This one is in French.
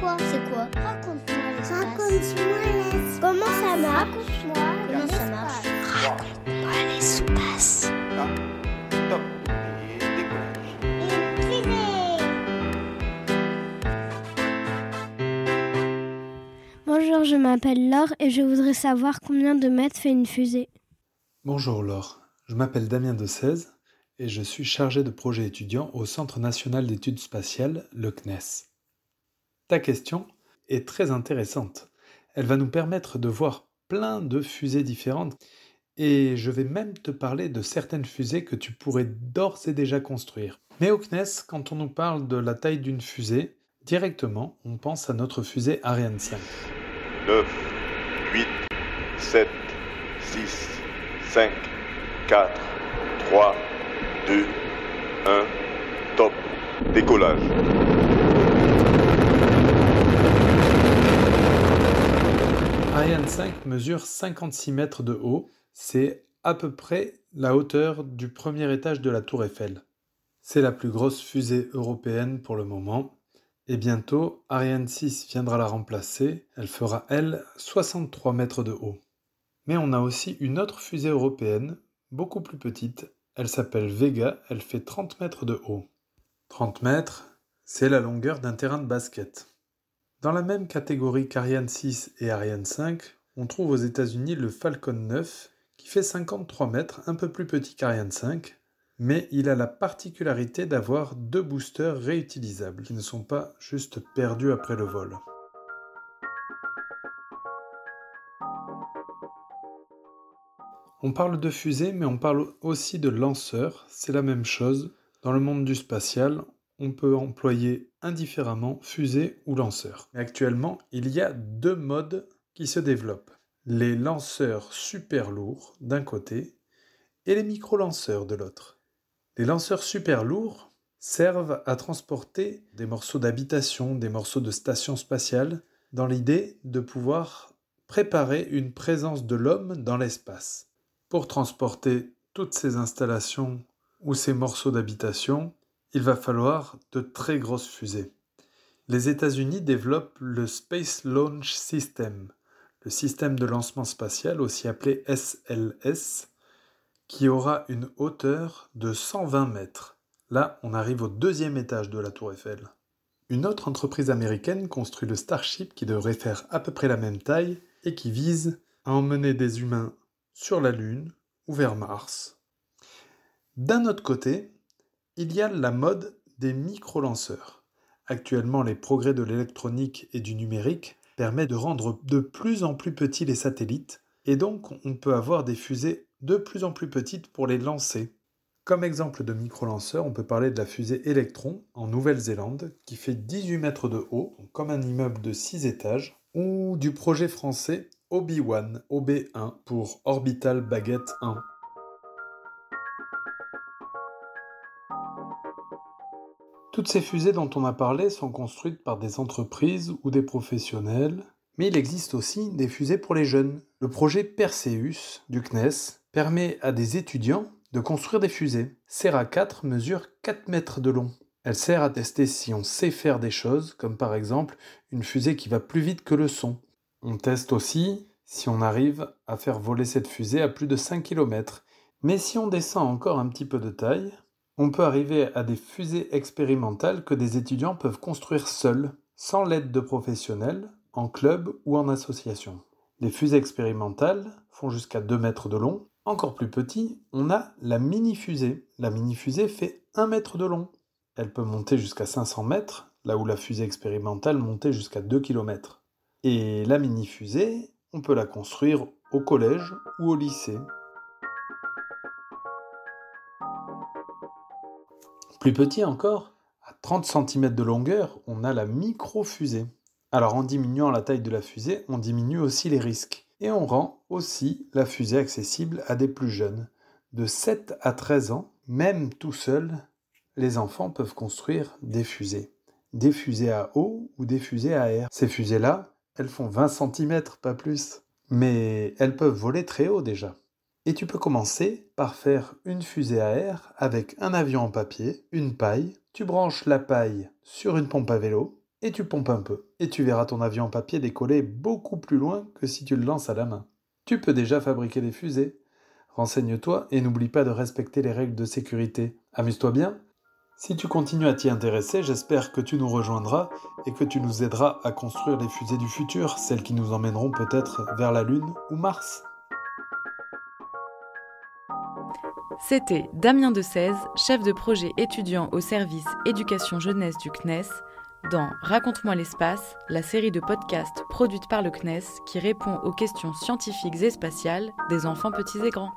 quoi C'est quoi Raconte-moi l'espace. Raconte-moi l'espace. Comment ça marche Raconte-moi comment ça marche. Raconte-moi l'espace. Top et décollage. Bonjour, je m'appelle Laure et je voudrais savoir combien de mètres fait une fusée. Bonjour Laure, je m'appelle Damien de 16 et je suis chargé de projet étudiant au Centre national d'études spatiales, le CNES. Ta question est très intéressante. Elle va nous permettre de voir plein de fusées différentes et je vais même te parler de certaines fusées que tu pourrais d'ores et déjà construire. Mais au CNES, quand on nous parle de la taille d'une fusée, directement on pense à notre fusée Ariane 5. 9, 8, 7, 6, 5, 4, 3, 2, 1, top, décollage. Ariane 5 mesure 56 mètres de haut, c'est à peu près la hauteur du premier étage de la tour Eiffel. C'est la plus grosse fusée européenne pour le moment, et bientôt Ariane 6 viendra la remplacer, elle fera elle 63 mètres de haut. Mais on a aussi une autre fusée européenne, beaucoup plus petite, elle s'appelle Vega, elle fait 30 mètres de haut. 30 mètres, c'est la longueur d'un terrain de basket. Dans la même catégorie qu'Ariane 6 et Ariane 5, on trouve aux États-Unis le Falcon 9 qui fait 53 mètres, un peu plus petit qu'Ariane 5, mais il a la particularité d'avoir deux boosters réutilisables qui ne sont pas juste perdus après le vol. On parle de fusée, mais on parle aussi de lanceur, c'est la même chose. Dans le monde du spatial, on peut employer indifféremment fusée ou lanceur. Actuellement, il y a deux modes qui se développent. Les lanceurs super lourds d'un côté et les micro-lanceurs de l'autre. Les lanceurs super lourds servent à transporter des morceaux d'habitation, des morceaux de station spatiale, dans l'idée de pouvoir préparer une présence de l'homme dans l'espace. Pour transporter toutes ces installations ou ces morceaux d'habitation, il va falloir de très grosses fusées. Les États-Unis développent le Space Launch System, le système de lancement spatial aussi appelé SLS, qui aura une hauteur de 120 mètres. Là, on arrive au deuxième étage de la tour Eiffel. Une autre entreprise américaine construit le Starship qui devrait faire à peu près la même taille et qui vise à emmener des humains sur la Lune ou vers Mars. D'un autre côté, il y a la mode des micro-lanceurs. Actuellement, les progrès de l'électronique et du numérique permettent de rendre de plus en plus petits les satellites, et donc on peut avoir des fusées de plus en plus petites pour les lancer. Comme exemple de micro-lanceur, on peut parler de la fusée Electron en Nouvelle-Zélande, qui fait 18 mètres de haut, comme un immeuble de 6 étages, ou du projet français Obi-Wan, OB1 pour Orbital Baguette 1. Toutes ces fusées dont on a parlé sont construites par des entreprises ou des professionnels, mais il existe aussi des fusées pour les jeunes. Le projet Perseus du CNES permet à des étudiants de construire des fusées. Serra 4 mesure 4 mètres de long. Elle sert à tester si on sait faire des choses, comme par exemple une fusée qui va plus vite que le son. On teste aussi si on arrive à faire voler cette fusée à plus de 5 km. Mais si on descend encore un petit peu de taille, on peut arriver à des fusées expérimentales que des étudiants peuvent construire seuls, sans l'aide de professionnels, en club ou en association. Les fusées expérimentales font jusqu'à 2 mètres de long. Encore plus petit, on a la mini-fusée. La mini-fusée fait 1 mètre de long. Elle peut monter jusqu'à 500 mètres, là où la fusée expérimentale montait jusqu'à 2 km. Et la mini-fusée, on peut la construire au collège ou au lycée. Plus petit encore, à 30 cm de longueur, on a la micro-fusée. Alors en diminuant la taille de la fusée, on diminue aussi les risques. Et on rend aussi la fusée accessible à des plus jeunes. De 7 à 13 ans, même tout seul, les enfants peuvent construire des fusées. Des fusées à eau ou des fusées à air. Ces fusées-là, elles font 20 cm, pas plus. Mais elles peuvent voler très haut déjà. Et tu peux commencer par faire une fusée à air avec un avion en papier, une paille. Tu branches la paille sur une pompe à vélo et tu pompes un peu, et tu verras ton avion en papier décoller beaucoup plus loin que si tu le lances à la main. Tu peux déjà fabriquer des fusées. Renseigne-toi et n'oublie pas de respecter les règles de sécurité. Amuse-toi bien. Si tu continues à t'y intéresser, j'espère que tu nous rejoindras et que tu nous aideras à construire les fusées du futur, celles qui nous emmèneront peut-être vers la Lune ou Mars. C'était Damien de 16, chef de projet étudiant au service éducation jeunesse du CNES, dans Raconte-moi l'espace, la série de podcasts produite par le CNES qui répond aux questions scientifiques et spatiales des enfants petits et grands.